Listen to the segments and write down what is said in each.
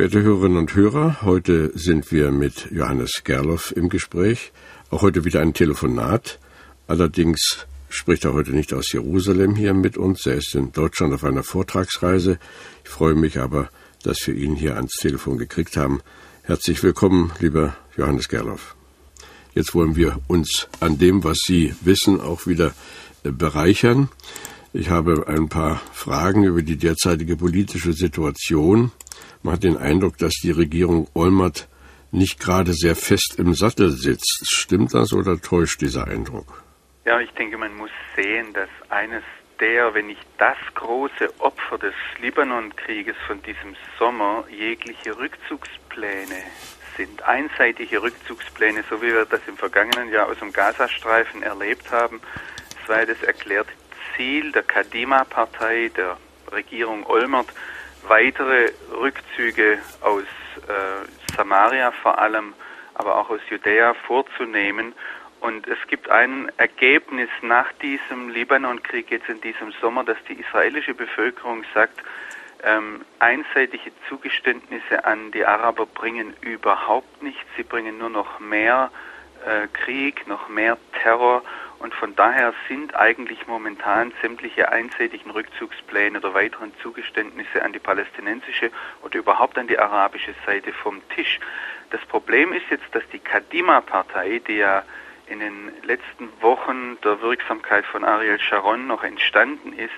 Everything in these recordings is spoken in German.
Verehrte Hörerinnen und Hörer, heute sind wir mit Johannes Gerloff im Gespräch. Auch heute wieder ein Telefonat. Allerdings spricht er heute nicht aus Jerusalem hier mit uns. Er ist in Deutschland auf einer Vortragsreise. Ich freue mich aber, dass wir ihn hier ans Telefon gekriegt haben. Herzlich willkommen, lieber Johannes Gerloff. Jetzt wollen wir uns an dem, was Sie wissen, auch wieder äh, bereichern. Ich habe ein paar Fragen über die derzeitige politische Situation man hat den Eindruck, dass die Regierung Olmert nicht gerade sehr fest im Sattel sitzt. Stimmt das oder täuscht dieser Eindruck? Ja, ich denke, man muss sehen, dass eines der, wenn nicht das große Opfer des Libanonkrieges von diesem Sommer jegliche Rückzugspläne sind. Einseitige Rückzugspläne, so wie wir das im vergangenen Jahr aus dem Gazastreifen erlebt haben. Das war das erklärte Ziel der Kadima-Partei, der Regierung Olmert, weitere Rückzüge aus äh, Samaria vor allem, aber auch aus Judäa vorzunehmen. Und es gibt ein Ergebnis nach diesem Libanonkrieg jetzt in diesem Sommer, dass die israelische Bevölkerung sagt, ähm, einseitige Zugeständnisse an die Araber bringen überhaupt nichts. Sie bringen nur noch mehr äh, Krieg, noch mehr Terror und von daher sind eigentlich momentan sämtliche einseitigen Rückzugspläne oder weiteren Zugeständnisse an die palästinensische oder überhaupt an die arabische Seite vom Tisch. Das Problem ist jetzt, dass die Kadima-Partei, die ja in den letzten Wochen der Wirksamkeit von Ariel Sharon noch entstanden ist,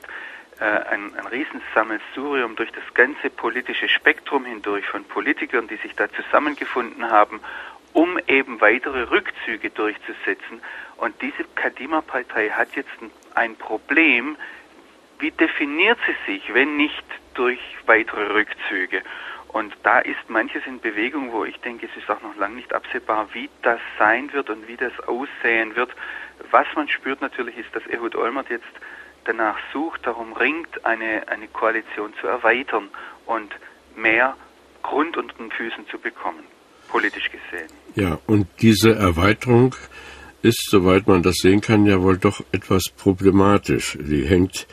äh, ein, ein Riesensammelsurium durch das ganze politische Spektrum hindurch von Politikern, die sich da zusammengefunden haben, um eben weitere Rückzüge durchzusetzen. Und diese Kadima-Partei hat jetzt ein Problem. Wie definiert sie sich, wenn nicht durch weitere Rückzüge? Und da ist manches in Bewegung, wo ich denke, es ist auch noch lange nicht absehbar, wie das sein wird und wie das aussehen wird. Was man spürt natürlich ist, dass Ehud Olmert jetzt danach sucht, darum ringt, eine, eine Koalition zu erweitern und mehr Grund unter den Füßen zu bekommen politisch gesehen. Ja, und diese Erweiterung ist, soweit man das sehen kann, ja wohl doch etwas problematisch. Sie hängt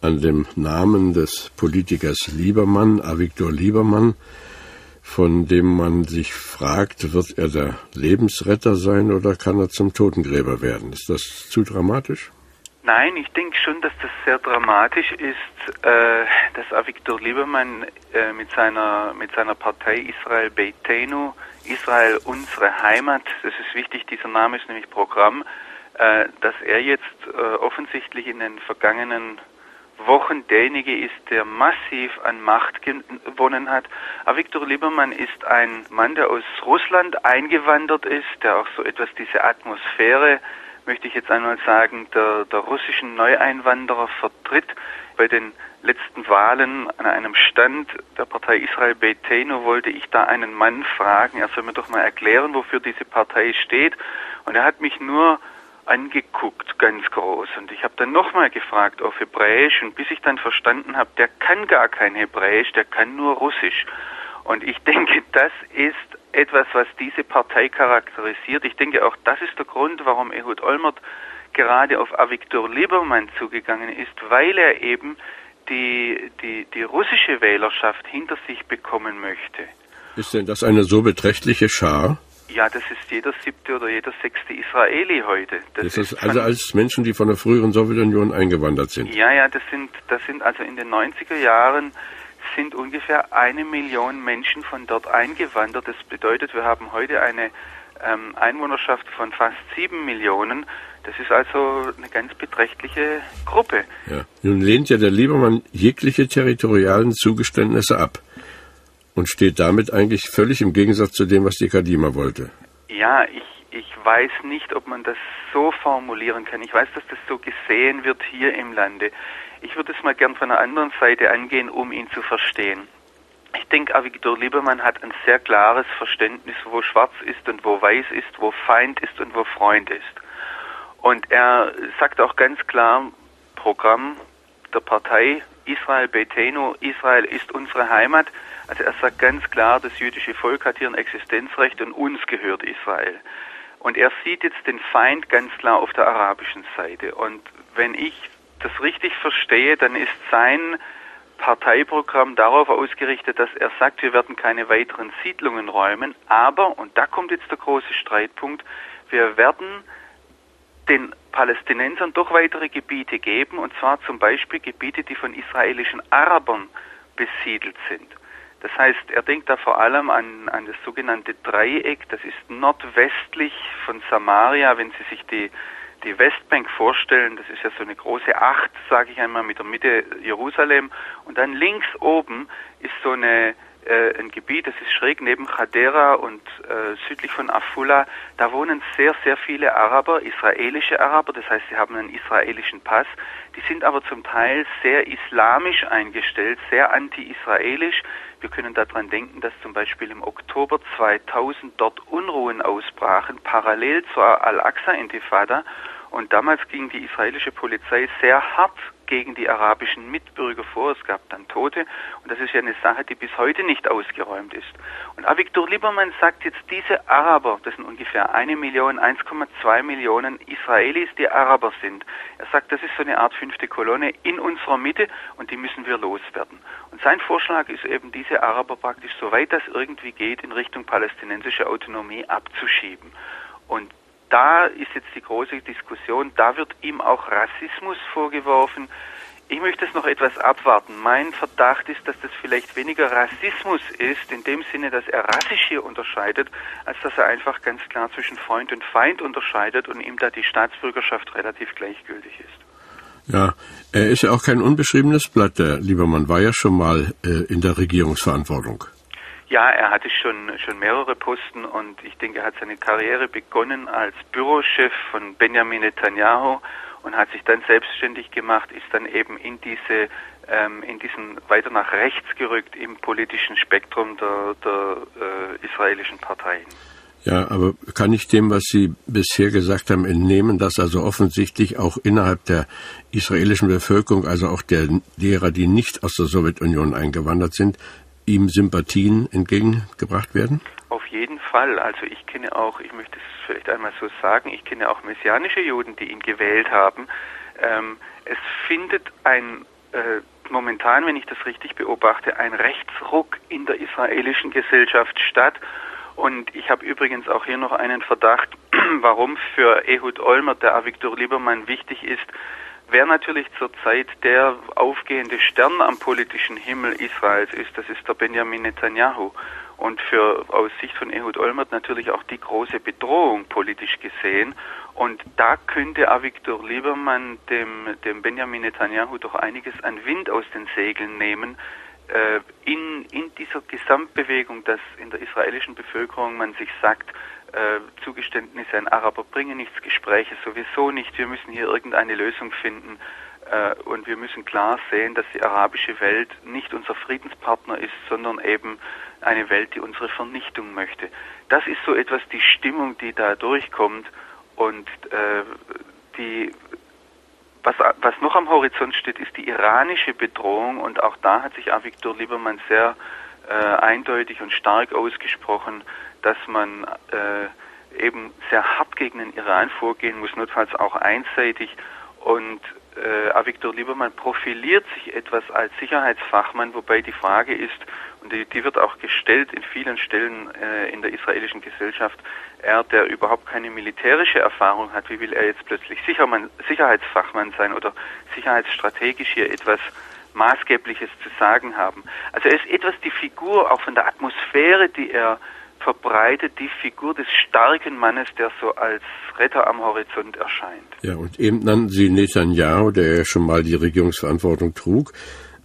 an dem Namen des Politikers Liebermann, Avigdor Liebermann, von dem man sich fragt, wird er der Lebensretter sein oder kann er zum Totengräber werden? Ist das zu dramatisch? Nein, ich denke schon, dass das sehr dramatisch ist, äh, dass Avigdor Liebermann äh, mit seiner mit seiner Partei Israel Beitenu Israel unsere Heimat, das ist wichtig, dieser Name ist nämlich Programm, äh, dass er jetzt äh, offensichtlich in den vergangenen Wochen derjenige ist, der massiv an Macht gewonnen hat. Viktor Liebermann ist ein Mann, der aus Russland eingewandert ist, der auch so etwas diese Atmosphäre, möchte ich jetzt einmal sagen, der, der russischen Neueinwanderer vertritt. Bei den letzten Wahlen an einem Stand der Partei Israel Beitenu wollte ich da einen Mann fragen, er soll mir doch mal erklären, wofür diese Partei steht. Und er hat mich nur angeguckt, ganz groß. Und ich habe dann nochmal gefragt auf Hebräisch und bis ich dann verstanden habe, der kann gar kein Hebräisch, der kann nur Russisch. Und ich denke, das ist etwas, was diese Partei charakterisiert. Ich denke, auch das ist der Grund, warum Ehud Olmert gerade auf Avigdor Liebermann zugegangen ist, weil er eben die, die, die russische Wählerschaft hinter sich bekommen möchte. Ist denn das eine so beträchtliche Schar? Ja, das ist jeder siebte oder jeder sechste Israeli heute. Das, das ist, ist also als Menschen, die von der früheren Sowjetunion eingewandert sind. Ja, ja, das sind, das sind also in den 90er Jahren sind ungefähr eine Million Menschen von dort eingewandert. Das bedeutet, wir haben heute eine ähm, Einwohnerschaft von fast sieben Millionen. Das ist also eine ganz beträchtliche Gruppe. Ja. Nun lehnt ja der Liebermann jegliche territorialen Zugeständnisse ab und steht damit eigentlich völlig im Gegensatz zu dem, was die Kadima wollte. Ja, ich, ich weiß nicht, ob man das so formulieren kann. Ich weiß, dass das so gesehen wird hier im Lande. Ich würde es mal gern von einer anderen Seite angehen, um ihn zu verstehen. ich denke, Avigdor Liebermann hat ein sehr klares Verständnis, wo schwarz ist und wo weiß ist, wo Feind ist und wo Freund ist. Und er sagt auch ganz klar, Programm der Partei Israel Beteno, Israel ist unsere Heimat. Also er sagt ganz klar, das jüdische Volk hat hier ein Existenzrecht und uns gehört Israel. Und er sieht jetzt den Feind ganz klar auf der arabischen Seite. Und wenn ich das richtig verstehe, dann ist sein Parteiprogramm darauf ausgerichtet, dass er sagt, wir werden keine weiteren Siedlungen räumen, aber, und da kommt jetzt der große Streitpunkt, wir werden den Palästinensern doch weitere Gebiete geben, und zwar zum Beispiel Gebiete, die von israelischen Arabern besiedelt sind. Das heißt, er denkt da vor allem an, an das sogenannte Dreieck, das ist nordwestlich von Samaria, wenn Sie sich die die Westbank vorstellen, das ist ja so eine große Acht, sage ich einmal, mit der Mitte Jerusalem. Und dann links oben ist so eine äh, ein Gebiet, das ist schräg neben Chadera und äh, südlich von Afula. Da wohnen sehr, sehr viele Araber, israelische Araber, das heißt, sie haben einen israelischen Pass. Die sind aber zum Teil sehr islamisch eingestellt, sehr anti-israelisch. Wir können daran denken, dass zum Beispiel im Oktober 2000 dort Unruhen ausbrachen, parallel zur Al-Aqsa-Intifada. Und damals ging die israelische Polizei sehr hart gegen die arabischen Mitbürger vor. Es gab dann Tote. Und das ist ja eine Sache, die bis heute nicht ausgeräumt ist. Und Avigdor Liebermann sagt jetzt, diese Araber, das sind ungefähr eine Million, 1,2 Millionen Israelis, die Araber sind. Er sagt, das ist so eine Art fünfte Kolonne in unserer Mitte und die müssen wir loswerden. Und sein Vorschlag ist eben, diese Araber praktisch, soweit das irgendwie geht, in Richtung palästinensische Autonomie abzuschieben. Und da ist jetzt die große Diskussion, da wird ihm auch Rassismus vorgeworfen. Ich möchte es noch etwas abwarten. Mein Verdacht ist, dass das vielleicht weniger Rassismus ist, in dem Sinne, dass er rassisch hier unterscheidet, als dass er einfach ganz klar zwischen Freund und Feind unterscheidet und ihm da die Staatsbürgerschaft relativ gleichgültig ist. Ja, er ist ja auch kein unbeschriebenes Blatt. Der Liebermann war ja schon mal äh, in der Regierungsverantwortung. Ja, er hatte schon, schon mehrere Posten und ich denke, er hat seine Karriere begonnen als Bürochef von Benjamin Netanyahu und hat sich dann selbstständig gemacht, ist dann eben in diese ähm, in diesen weiter nach rechts gerückt im politischen Spektrum der, der äh, israelischen Parteien. Ja, aber kann ich dem, was Sie bisher gesagt haben, entnehmen, dass also offensichtlich auch innerhalb der israelischen Bevölkerung, also auch der derer, die nicht aus der Sowjetunion eingewandert sind, ihm Sympathien entgegengebracht werden? Auf jeden Fall. Also ich kenne auch, ich möchte es vielleicht einmal so sagen, ich kenne auch messianische Juden, die ihn gewählt haben. Ähm, es findet ein äh, momentan, wenn ich das richtig beobachte, ein Rechtsruck in der israelischen Gesellschaft statt. Und ich habe übrigens auch hier noch einen Verdacht, warum für Ehud Olmert der Avigdor Liebermann wichtig ist, Wer natürlich zurzeit der aufgehende Stern am politischen Himmel Israels ist, das ist der Benjamin Netanyahu. Und für aus Sicht von Ehud Olmert natürlich auch die große Bedrohung politisch gesehen. Und da könnte Avigdor Liebermann dem, dem Benjamin Netanyahu doch einiges an Wind aus den Segeln nehmen, äh, in, in dieser Gesamtbewegung, dass in der israelischen Bevölkerung man sich sagt, äh, Zugeständnisse an Araber bringen nichts, Gespräche sowieso nicht. Wir müssen hier irgendeine Lösung finden äh, und wir müssen klar sehen, dass die arabische Welt nicht unser Friedenspartner ist, sondern eben eine Welt, die unsere Vernichtung möchte. Das ist so etwas die Stimmung, die da durchkommt und äh, die was, was noch am Horizont steht, ist die iranische Bedrohung und auch da hat sich Avigdor Liebermann sehr äh, eindeutig und stark ausgesprochen, dass man äh, eben sehr hart gegen den Iran vorgehen muss, notfalls auch einseitig. Und äh, Avigdor Liebermann profiliert sich etwas als Sicherheitsfachmann, wobei die Frage ist, und die, die wird auch gestellt in vielen Stellen äh, in der israelischen Gesellschaft, er, der überhaupt keine militärische Erfahrung hat, wie will er jetzt plötzlich Sichermann, Sicherheitsfachmann sein oder sicherheitsstrategisch hier etwas Maßgebliches zu sagen haben. Also er ist etwas die Figur, auch von der Atmosphäre, die er verbreitet, die Figur des starken Mannes, der so als Retter am Horizont erscheint. Ja, und eben nannten Sie Netanyahu, der ja schon mal die Regierungsverantwortung trug,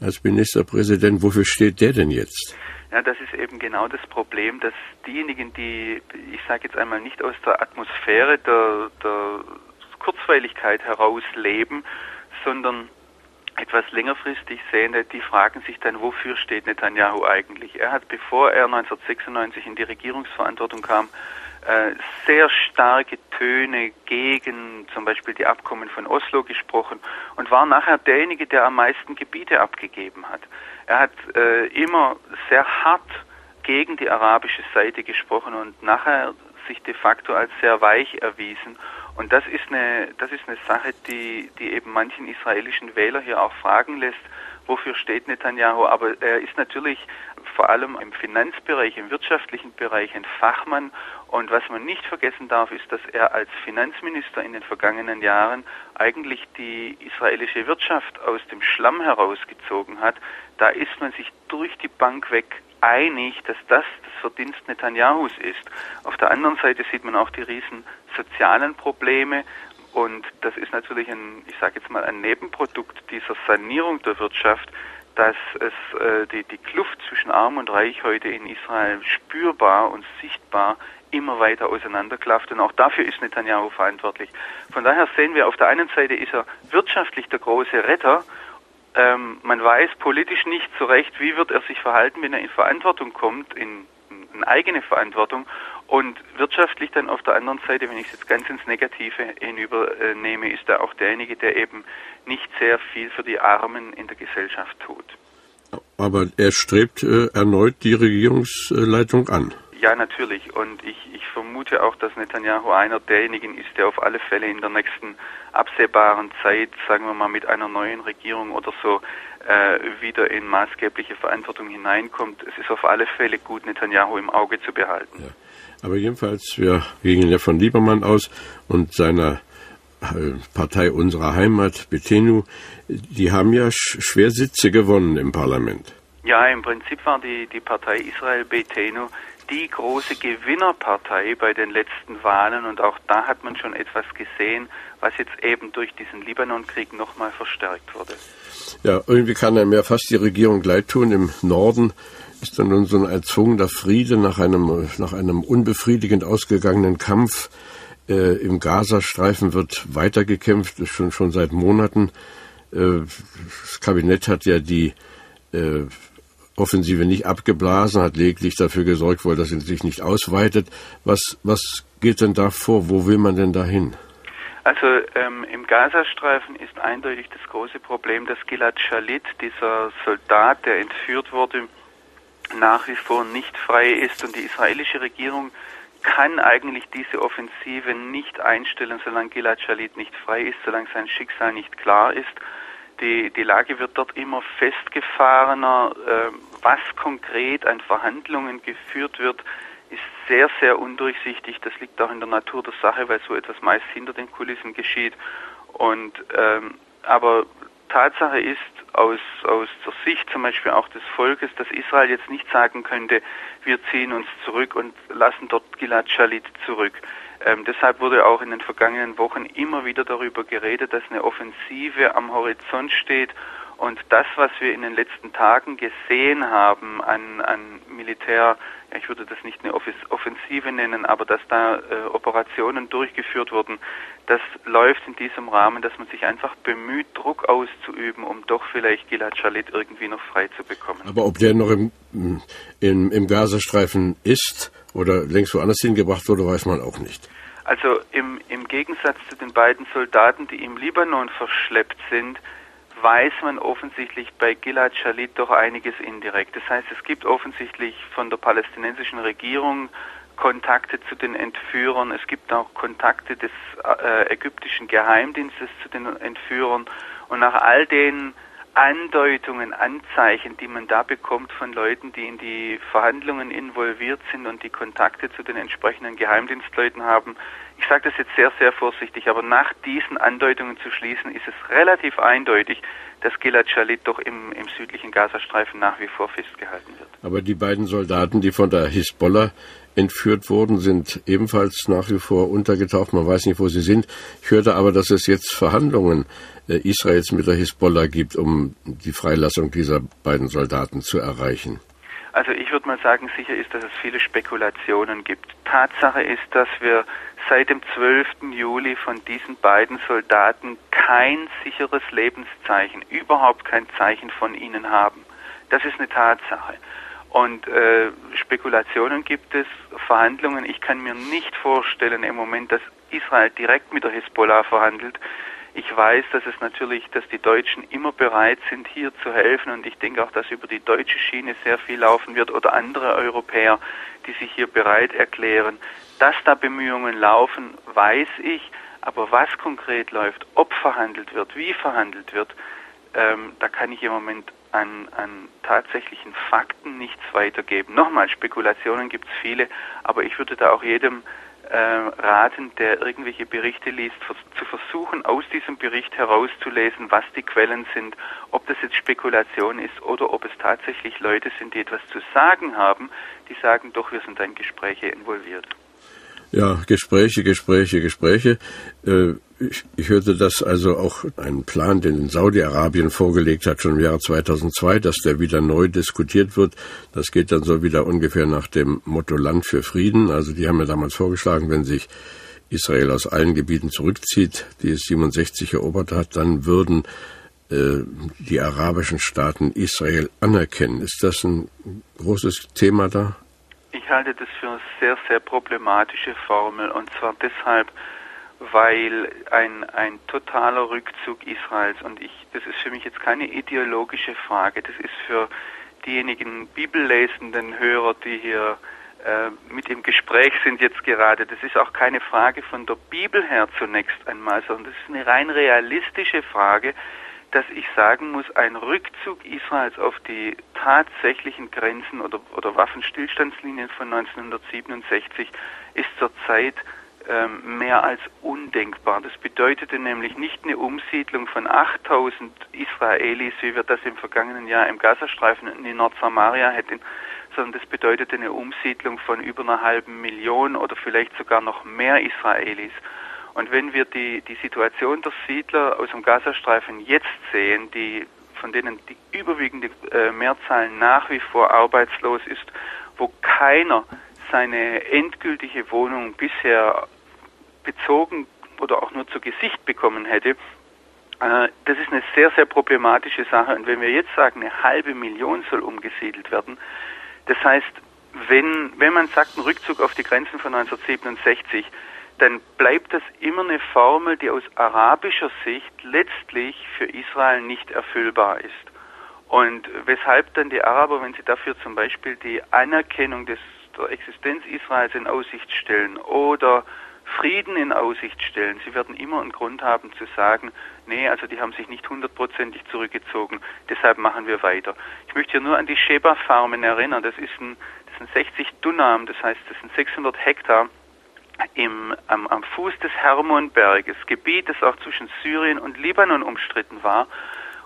als Ministerpräsident. Wofür steht der denn jetzt? Ja, das ist eben genau das Problem, dass diejenigen, die, ich sage jetzt einmal, nicht aus der Atmosphäre der, der Kurzweiligkeit heraus leben, sondern etwas längerfristig Sehende, die fragen sich dann, wofür steht Netanyahu eigentlich? Er hat, bevor er 1996 in die Regierungsverantwortung kam, äh, sehr starke Töne gegen zum Beispiel die Abkommen von Oslo gesprochen und war nachher derjenige, der am meisten Gebiete abgegeben hat. Er hat äh, immer sehr hart gegen die arabische Seite gesprochen und nachher sich de facto als sehr weich erwiesen. Und das ist eine, das ist eine Sache, die, die eben manchen israelischen Wähler hier auch fragen lässt, wofür steht Netanyahu. Aber er ist natürlich vor allem im Finanzbereich, im wirtschaftlichen Bereich ein Fachmann. Und was man nicht vergessen darf, ist, dass er als Finanzminister in den vergangenen Jahren eigentlich die israelische Wirtschaft aus dem Schlamm herausgezogen hat. Da ist man sich durch die Bank weg einig, dass das das Verdienst Netanyahus ist. Auf der anderen Seite sieht man auch die riesen sozialen Probleme. Und das ist natürlich ein, ich sage jetzt mal, ein Nebenprodukt dieser Sanierung der Wirtschaft, dass es äh, die, die Kluft zwischen Arm und Reich heute in Israel spürbar und sichtbar immer weiter auseinanderklafft und auch dafür ist Netanyahu verantwortlich. Von daher sehen wir, auf der einen Seite ist er wirtschaftlich der große Retter, ähm, man weiß politisch nicht so recht, wie wird er sich verhalten, wenn er in Verantwortung kommt, in, in eigene Verantwortung und wirtschaftlich dann auf der anderen Seite, wenn ich es jetzt ganz ins Negative hinübernehme, ist er auch derjenige, der eben nicht sehr viel für die Armen in der Gesellschaft tut. Aber er strebt äh, erneut die Regierungsleitung an. Ja, natürlich. Und ich, ich vermute auch, dass Netanyahu einer derjenigen ist, der auf alle Fälle in der nächsten absehbaren Zeit, sagen wir mal, mit einer neuen Regierung oder so äh, wieder in maßgebliche Verantwortung hineinkommt. Es ist auf alle Fälle gut, Netanyahu im Auge zu behalten. Ja. Aber jedenfalls, wir gingen ja von Liebermann aus und seiner äh, Partei unserer Heimat, Betenu, die haben ja schwer Sitze gewonnen im Parlament. Ja, im Prinzip war die, die Partei Israel Betenu die große Gewinnerpartei bei den letzten Wahlen und auch da hat man schon etwas gesehen, was jetzt eben durch diesen Libanonkrieg nochmal verstärkt wurde. Ja, irgendwie kann einem ja fast die Regierung leid tun. Im Norden ist dann nun so ein erzwungener Friede nach einem, nach einem unbefriedigend ausgegangenen Kampf. Äh, Im Gazastreifen wird weitergekämpft, schon, schon seit Monaten. Äh, das Kabinett hat ja die äh, Offensive nicht abgeblasen, hat lediglich dafür gesorgt, dass sie sich nicht ausweitet. Was, was geht denn da vor? Wo will man denn dahin? Also ähm, im Gazastreifen ist eindeutig das große Problem, dass Gilad Shalit, dieser Soldat, der entführt wurde, nach wie vor nicht frei ist und die israelische Regierung kann eigentlich diese Offensive nicht einstellen, solange Gilad Shalit nicht frei ist, solange sein Schicksal nicht klar ist. Die, die Lage wird dort immer festgefahrener. Äh, was konkret an Verhandlungen geführt wird, ist sehr, sehr undurchsichtig. Das liegt auch in der Natur der Sache, weil so etwas meist hinter den Kulissen geschieht. Und ähm, aber Tatsache ist aus, aus der Sicht zum Beispiel auch des Volkes, dass Israel jetzt nicht sagen könnte, wir ziehen uns zurück und lassen dort Gilad Shalit zurück. Ähm, deshalb wurde auch in den vergangenen Wochen immer wieder darüber geredet, dass eine Offensive am Horizont steht und das, was wir in den letzten Tagen gesehen haben an, an Militär, ja, ich würde das nicht eine Offensive nennen, aber dass da äh, Operationen durchgeführt wurden, das läuft in diesem Rahmen, dass man sich einfach bemüht, Druck auszuüben, um doch vielleicht Gilad Shalit irgendwie noch frei zu bekommen. Aber ob der noch im, im, im Gazastreifen ist oder längst woanders hingebracht wurde, weiß man auch nicht. Also im, im Gegensatz zu den beiden Soldaten, die im Libanon verschleppt sind, weiß man offensichtlich bei Gilad Shalit doch einiges indirekt. Das heißt, es gibt offensichtlich von der palästinensischen Regierung Kontakte zu den Entführern. Es gibt auch Kontakte des äh, ägyptischen Geheimdienstes zu den Entführern. Und nach all den Andeutungen, Anzeichen, die man da bekommt von Leuten, die in die Verhandlungen involviert sind und die Kontakte zu den entsprechenden Geheimdienstleuten haben. Ich sage das jetzt sehr, sehr vorsichtig, aber nach diesen Andeutungen zu schließen, ist es relativ eindeutig, dass Gilad Shalit doch im, im südlichen Gazastreifen nach wie vor festgehalten wird. Aber die beiden Soldaten, die von der Hisbollah entführt wurden, sind ebenfalls nach wie vor untergetaucht. Man weiß nicht, wo sie sind. Ich hörte aber, dass es jetzt Verhandlungen äh, Israels mit der Hisbollah gibt, um die Freilassung dieser beiden Soldaten zu erreichen. Also ich würde mal sagen, sicher ist, dass es viele Spekulationen gibt. Tatsache ist, dass wir seit dem 12. Juli von diesen beiden Soldaten kein sicheres Lebenszeichen, überhaupt kein Zeichen von ihnen haben. Das ist eine Tatsache. Und äh, Spekulationen gibt es, Verhandlungen. Ich kann mir nicht vorstellen im Moment, dass Israel direkt mit der Hisbollah verhandelt. Ich weiß, dass es natürlich, dass die Deutschen immer bereit sind, hier zu helfen und ich denke auch, dass über die deutsche Schiene sehr viel laufen wird oder andere Europäer, die sich hier bereit erklären. Dass da Bemühungen laufen, weiß ich, aber was konkret läuft, ob verhandelt wird, wie verhandelt wird, ähm, da kann ich im Moment an, an tatsächlichen Fakten nichts weitergeben. Nochmal, Spekulationen gibt es viele, aber ich würde da auch jedem äh, raten, der irgendwelche Berichte liest, zu versuchen, aus diesem Bericht herauszulesen, was die Quellen sind, ob das jetzt Spekulation ist oder ob es tatsächlich Leute sind, die etwas zu sagen haben, die sagen, doch, wir sind in Gespräche involviert. Ja, Gespräche, Gespräche, Gespräche. Äh, ich, ich hörte, dass also auch ein Plan, den Saudi-Arabien vorgelegt hat, schon im Jahre 2002, dass der wieder neu diskutiert wird. Das geht dann so wieder ungefähr nach dem Motto Land für Frieden. Also die haben ja damals vorgeschlagen, wenn sich Israel aus allen Gebieten zurückzieht, die es 67 erobert hat, dann würden äh, die arabischen Staaten Israel anerkennen. Ist das ein großes Thema da? Ich halte das für eine sehr, sehr problematische Formel und zwar deshalb, weil ein, ein totaler Rückzug Israels und ich, das ist für mich jetzt keine ideologische Frage, das ist für diejenigen bibellesenden Hörer, die hier äh, mit im Gespräch sind jetzt gerade, das ist auch keine Frage von der Bibel her zunächst einmal, sondern das ist eine rein realistische Frage, dass ich sagen muss, ein Rückzug Israels auf die tatsächlichen Grenzen oder, oder Waffenstillstandslinien von 1967 ist zurzeit ähm, mehr als undenkbar. Das bedeutete nämlich nicht eine Umsiedlung von 8000 Israelis, wie wir das im vergangenen Jahr im Gazastreifen in die Nordsamaria hätten, sondern das bedeutete eine Umsiedlung von über einer halben Million oder vielleicht sogar noch mehr Israelis. Und wenn wir die, die Situation der Siedler aus dem Gazastreifen jetzt sehen, die, von denen die überwiegende äh, Mehrzahl nach wie vor arbeitslos ist, wo keiner seine endgültige Wohnung bisher bezogen oder auch nur zu Gesicht bekommen hätte, äh, das ist eine sehr, sehr problematische Sache. Und wenn wir jetzt sagen, eine halbe Million soll umgesiedelt werden, das heißt, wenn, wenn man sagt, ein Rückzug auf die Grenzen von 1967, dann bleibt das immer eine Formel, die aus arabischer Sicht letztlich für Israel nicht erfüllbar ist. Und weshalb dann die Araber, wenn sie dafür zum Beispiel die Anerkennung des, der Existenz Israels in Aussicht stellen oder Frieden in Aussicht stellen, sie werden immer einen Grund haben zu sagen, nee, also die haben sich nicht hundertprozentig zurückgezogen, deshalb machen wir weiter. Ich möchte hier nur an die Sheba-Farmen erinnern, das ist ein, das sind 60 Dunam, das heißt, das sind 600 Hektar im, am, am Fuß des Hermonberges, Gebiet, das auch zwischen Syrien und Libanon umstritten war.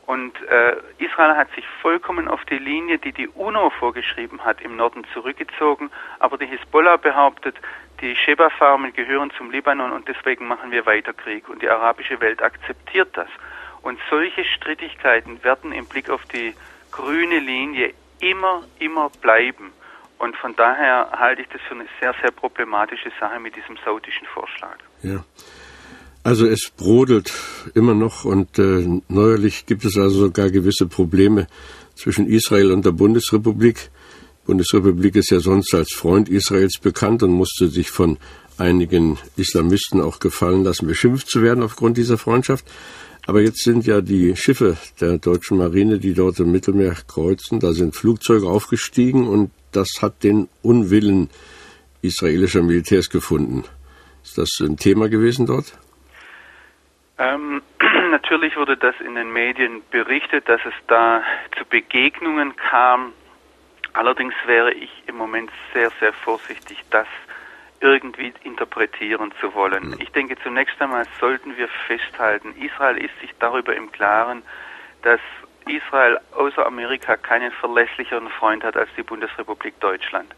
Und äh, Israel hat sich vollkommen auf die Linie, die die UNO vorgeschrieben hat, im Norden zurückgezogen. Aber die Hisbollah behauptet, die Sheba-Farmen gehören zum Libanon und deswegen machen wir weiter Krieg. Und die arabische Welt akzeptiert das. Und solche Strittigkeiten werden im Blick auf die grüne Linie immer, immer bleiben. Und von daher halte ich das für eine sehr, sehr problematische Sache mit diesem saudischen Vorschlag. Ja. Also es brodelt immer noch und äh, neuerlich gibt es also sogar gewisse Probleme zwischen Israel und der Bundesrepublik. Die Bundesrepublik ist ja sonst als Freund Israels bekannt und musste sich von einigen Islamisten auch gefallen lassen, beschimpft zu werden aufgrund dieser Freundschaft. Aber jetzt sind ja die Schiffe der deutschen Marine, die dort im Mittelmeer kreuzen, da sind Flugzeuge aufgestiegen und das hat den Unwillen israelischer Militärs gefunden. Ist das ein Thema gewesen dort? Ähm, natürlich wurde das in den Medien berichtet, dass es da zu Begegnungen kam. Allerdings wäre ich im Moment sehr, sehr vorsichtig, das irgendwie interpretieren zu wollen. Ich denke, zunächst einmal sollten wir festhalten, Israel ist sich darüber im Klaren, dass Israel außer Amerika keinen verlässlicheren Freund hat als die Bundesrepublik Deutschland.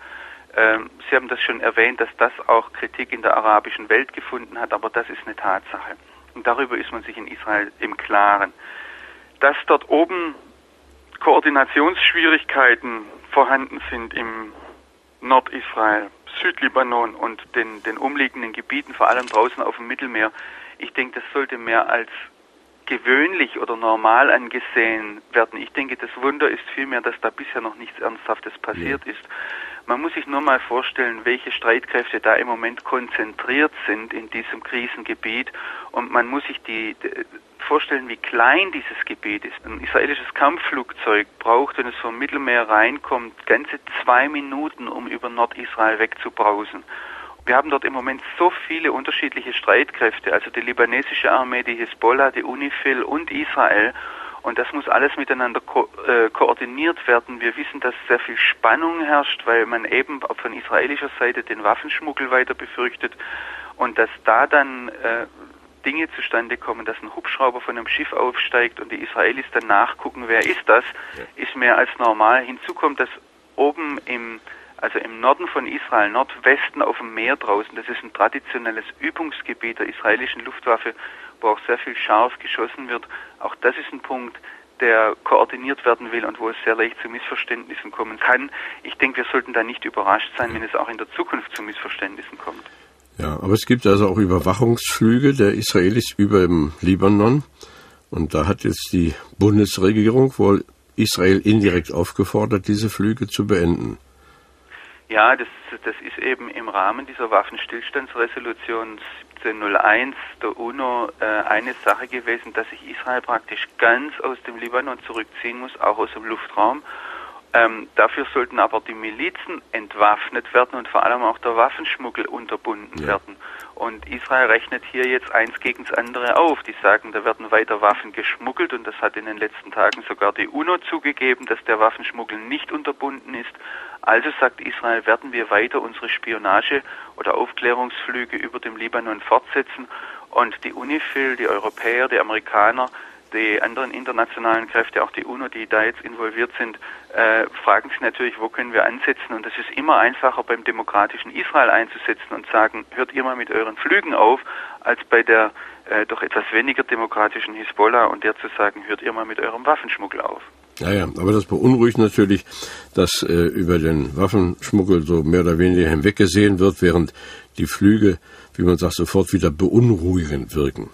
Ähm, Sie haben das schon erwähnt, dass das auch Kritik in der arabischen Welt gefunden hat, aber das ist eine Tatsache. Und darüber ist man sich in Israel im Klaren. Dass dort oben Koordinationsschwierigkeiten vorhanden sind im Nordisrael, Südlibanon und den, den umliegenden Gebieten, vor allem draußen auf dem Mittelmeer, ich denke, das sollte mehr als gewöhnlich oder normal angesehen werden. Ich denke, das Wunder ist vielmehr, dass da bisher noch nichts Ernsthaftes passiert ja. ist. Man muss sich nur mal vorstellen, welche Streitkräfte da im Moment konzentriert sind in diesem Krisengebiet und man muss sich die, die vorstellen, wie klein dieses Gebiet ist. Ein israelisches Kampfflugzeug braucht, wenn es vom Mittelmeer reinkommt, ganze zwei Minuten, um über Nordisrael wegzubrausen. Wir haben dort im Moment so viele unterschiedliche Streitkräfte, also die libanesische Armee, die Hisbollah, die UNIFIL und Israel. Und das muss alles miteinander ko äh, koordiniert werden. Wir wissen, dass sehr viel Spannung herrscht, weil man eben von israelischer Seite den Waffenschmuggel weiter befürchtet und dass da dann äh, Dinge zustande kommen, dass ein Hubschrauber von einem Schiff aufsteigt und die Israelis dann nachgucken, wer ist das, ja. ist mehr als normal. Hinzu kommt, dass oben im also im Norden von Israel, Nordwesten auf dem Meer draußen, das ist ein traditionelles Übungsgebiet der israelischen Luftwaffe, wo auch sehr viel scharf geschossen wird. Auch das ist ein Punkt, der koordiniert werden will und wo es sehr leicht zu Missverständnissen kommen kann. Ich denke, wir sollten da nicht überrascht sein, wenn es auch in der Zukunft zu Missverständnissen kommt. Ja, aber es gibt also auch Überwachungsflüge der Israelis über dem Libanon. Und da hat jetzt die Bundesregierung wohl Israel indirekt aufgefordert, diese Flüge zu beenden. Ja, das, das ist eben im Rahmen dieser Waffenstillstandsresolution 1701 der UNO äh, eine Sache gewesen, dass sich Israel praktisch ganz aus dem Libanon zurückziehen muss, auch aus dem Luftraum. Ähm, dafür sollten aber die Milizen entwaffnet werden und vor allem auch der Waffenschmuggel unterbunden ja. werden. Und Israel rechnet hier jetzt eins gegen das andere auf. Die sagen, da werden weiter Waffen geschmuggelt und das hat in den letzten Tagen sogar die UNO zugegeben, dass der Waffenschmuggel nicht unterbunden ist. Also sagt Israel, werden wir weiter unsere Spionage oder Aufklärungsflüge über dem Libanon fortsetzen und die UNIFIL, die Europäer, die Amerikaner, die anderen internationalen Kräfte, auch die UNO, die da jetzt involviert sind, äh, fragen sich natürlich, wo können wir ansetzen. Und es ist immer einfacher beim demokratischen Israel einzusetzen und sagen, hört ihr mal mit euren Flügen auf, als bei der äh, doch etwas weniger demokratischen Hisbollah und der zu sagen, hört ihr mal mit eurem Waffenschmuggel auf. Ja, ja, aber das beunruhigt natürlich, dass äh, über den Waffenschmuggel so mehr oder weniger hinweggesehen wird, während die Flüge, wie man sagt, sofort wieder beunruhigend wirken.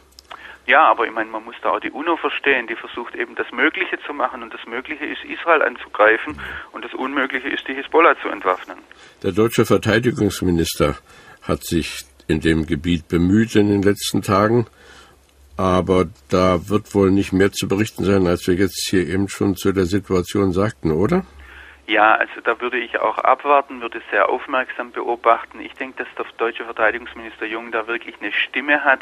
Ja, aber ich meine, man muss da auch die UNO verstehen, die versucht eben das Mögliche zu machen und das Mögliche ist Israel anzugreifen und das Unmögliche ist die Hisbollah zu entwaffnen. Der deutsche Verteidigungsminister hat sich in dem Gebiet bemüht in den letzten Tagen. Aber da wird wohl nicht mehr zu berichten sein, als wir jetzt hier eben schon zu der Situation sagten, oder? Ja, also da würde ich auch abwarten, würde sehr aufmerksam beobachten. Ich denke, dass der deutsche Verteidigungsminister Jung da wirklich eine Stimme hat.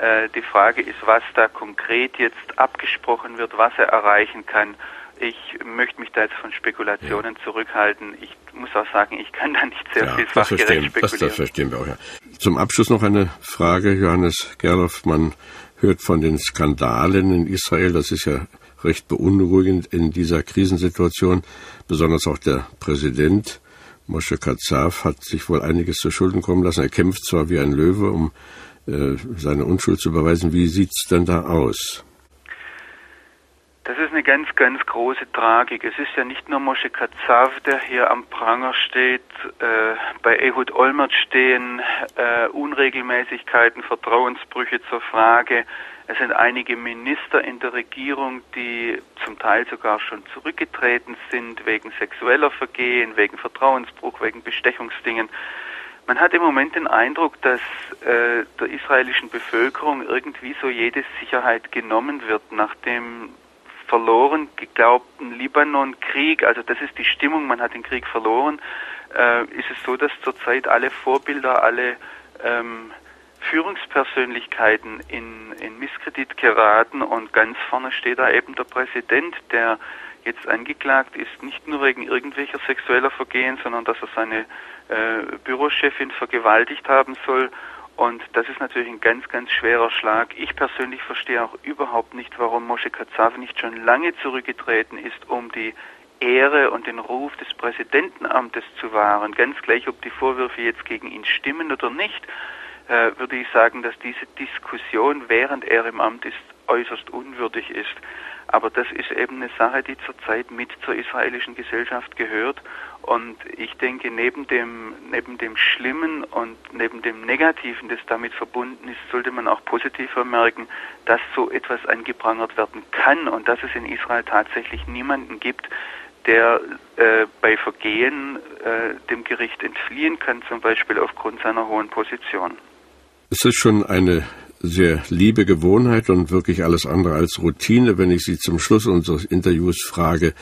Äh, die Frage ist, was da konkret jetzt abgesprochen wird, was er erreichen kann. Ich möchte mich da jetzt von Spekulationen ja. zurückhalten. Ich muss auch sagen, ich kann da nicht sehr ja, viel fachgerecht spekulieren. Das, das verstehen wir auch, ja. Zum Abschluss noch eine Frage, Johannes Gerloff. Man hört von den Skandalen in Israel. Das ist ja recht beunruhigend in dieser Krisensituation. Besonders auch der Präsident Moshe Katsav hat sich wohl einiges zu Schulden kommen lassen. Er kämpft zwar wie ein Löwe, um äh, seine Unschuld zu beweisen. Wie sieht's denn da aus? Das ist eine ganz, ganz große Tragik. Es ist ja nicht nur Moshe Katsav, der hier am Pranger steht. Äh, bei Ehud Olmert stehen äh, Unregelmäßigkeiten, Vertrauensbrüche zur Frage. Es sind einige Minister in der Regierung, die zum Teil sogar schon zurückgetreten sind wegen sexueller Vergehen, wegen Vertrauensbruch, wegen Bestechungsdingen. Man hat im Moment den Eindruck, dass äh, der israelischen Bevölkerung irgendwie so jede Sicherheit genommen wird, nachdem verloren geglaubten Libanon-Krieg, also das ist die Stimmung, man hat den Krieg verloren, äh, ist es so, dass zurzeit alle Vorbilder, alle ähm, Führungspersönlichkeiten in, in Misskredit geraten und ganz vorne steht da eben der Präsident, der jetzt angeklagt ist, nicht nur wegen irgendwelcher sexueller Vergehen, sondern dass er seine äh, Bürochefin vergewaltigt haben soll und das ist natürlich ein ganz, ganz schwerer Schlag. Ich persönlich verstehe auch überhaupt nicht, warum Moshe Katsav nicht schon lange zurückgetreten ist, um die Ehre und den Ruf des Präsidentenamtes zu wahren. Ganz gleich, ob die Vorwürfe jetzt gegen ihn stimmen oder nicht, äh, würde ich sagen, dass diese Diskussion, während er im Amt ist, äußerst unwürdig ist. Aber das ist eben eine Sache, die zurzeit mit zur israelischen Gesellschaft gehört. Und ich denke, neben dem, neben dem Schlimmen und neben dem Negativen, das damit verbunden ist, sollte man auch positiv vermerken, dass so etwas angeprangert werden kann und dass es in Israel tatsächlich niemanden gibt, der äh, bei Vergehen äh, dem Gericht entfliehen kann, zum Beispiel aufgrund seiner hohen Position. Es ist schon eine sehr liebe Gewohnheit und wirklich alles andere als Routine, wenn ich Sie zum Schluss unseres Interviews frage,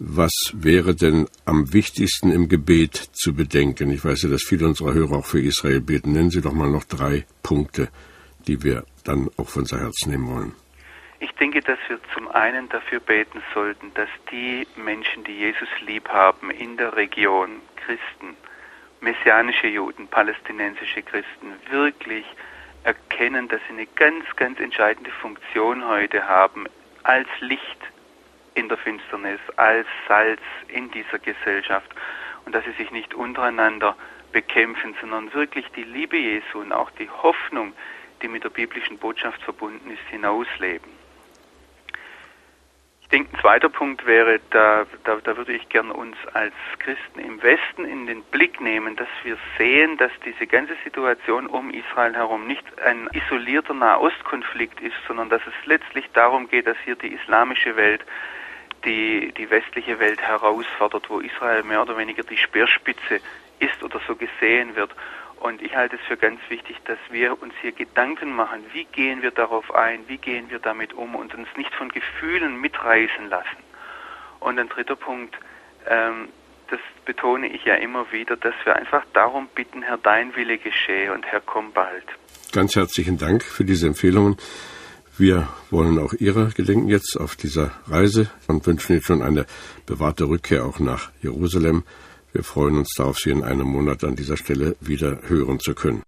was wäre denn am wichtigsten im Gebet zu bedenken? Ich weiß ja, dass viele unserer Hörer auch für Israel beten. Nennen Sie doch mal noch drei Punkte, die wir dann auch von unser Herz nehmen wollen. Ich denke, dass wir zum einen dafür beten sollten, dass die Menschen, die Jesus lieb haben in der Region, Christen, messianische Juden, palästinensische Christen, wirklich erkennen, dass sie eine ganz, ganz entscheidende Funktion heute haben als Licht in der Finsternis, als Salz in dieser Gesellschaft und dass sie sich nicht untereinander bekämpfen, sondern wirklich die Liebe Jesu und auch die Hoffnung, die mit der biblischen Botschaft verbunden ist, hinausleben. Ich denke, ein zweiter Punkt wäre, da, da, da würde ich gern uns als Christen im Westen in den Blick nehmen, dass wir sehen, dass diese ganze Situation um Israel herum nicht ein isolierter Nahostkonflikt ist, sondern dass es letztlich darum geht, dass hier die islamische Welt die, die westliche Welt herausfordert, wo Israel mehr oder weniger die Speerspitze ist oder so gesehen wird. Und ich halte es für ganz wichtig, dass wir uns hier Gedanken machen, wie gehen wir darauf ein, wie gehen wir damit um und uns nicht von Gefühlen mitreißen lassen. Und ein dritter Punkt, ähm, das betone ich ja immer wieder, dass wir einfach darum bitten, Herr, dein Wille geschehe und Herr, komm bald. Ganz herzlichen Dank für diese Empfehlungen. Wir wollen auch Ihrer gedenken jetzt auf dieser Reise und wünschen Ihnen schon eine bewahrte Rückkehr auch nach Jerusalem. Wir freuen uns darauf, Sie in einem Monat an dieser Stelle wieder hören zu können.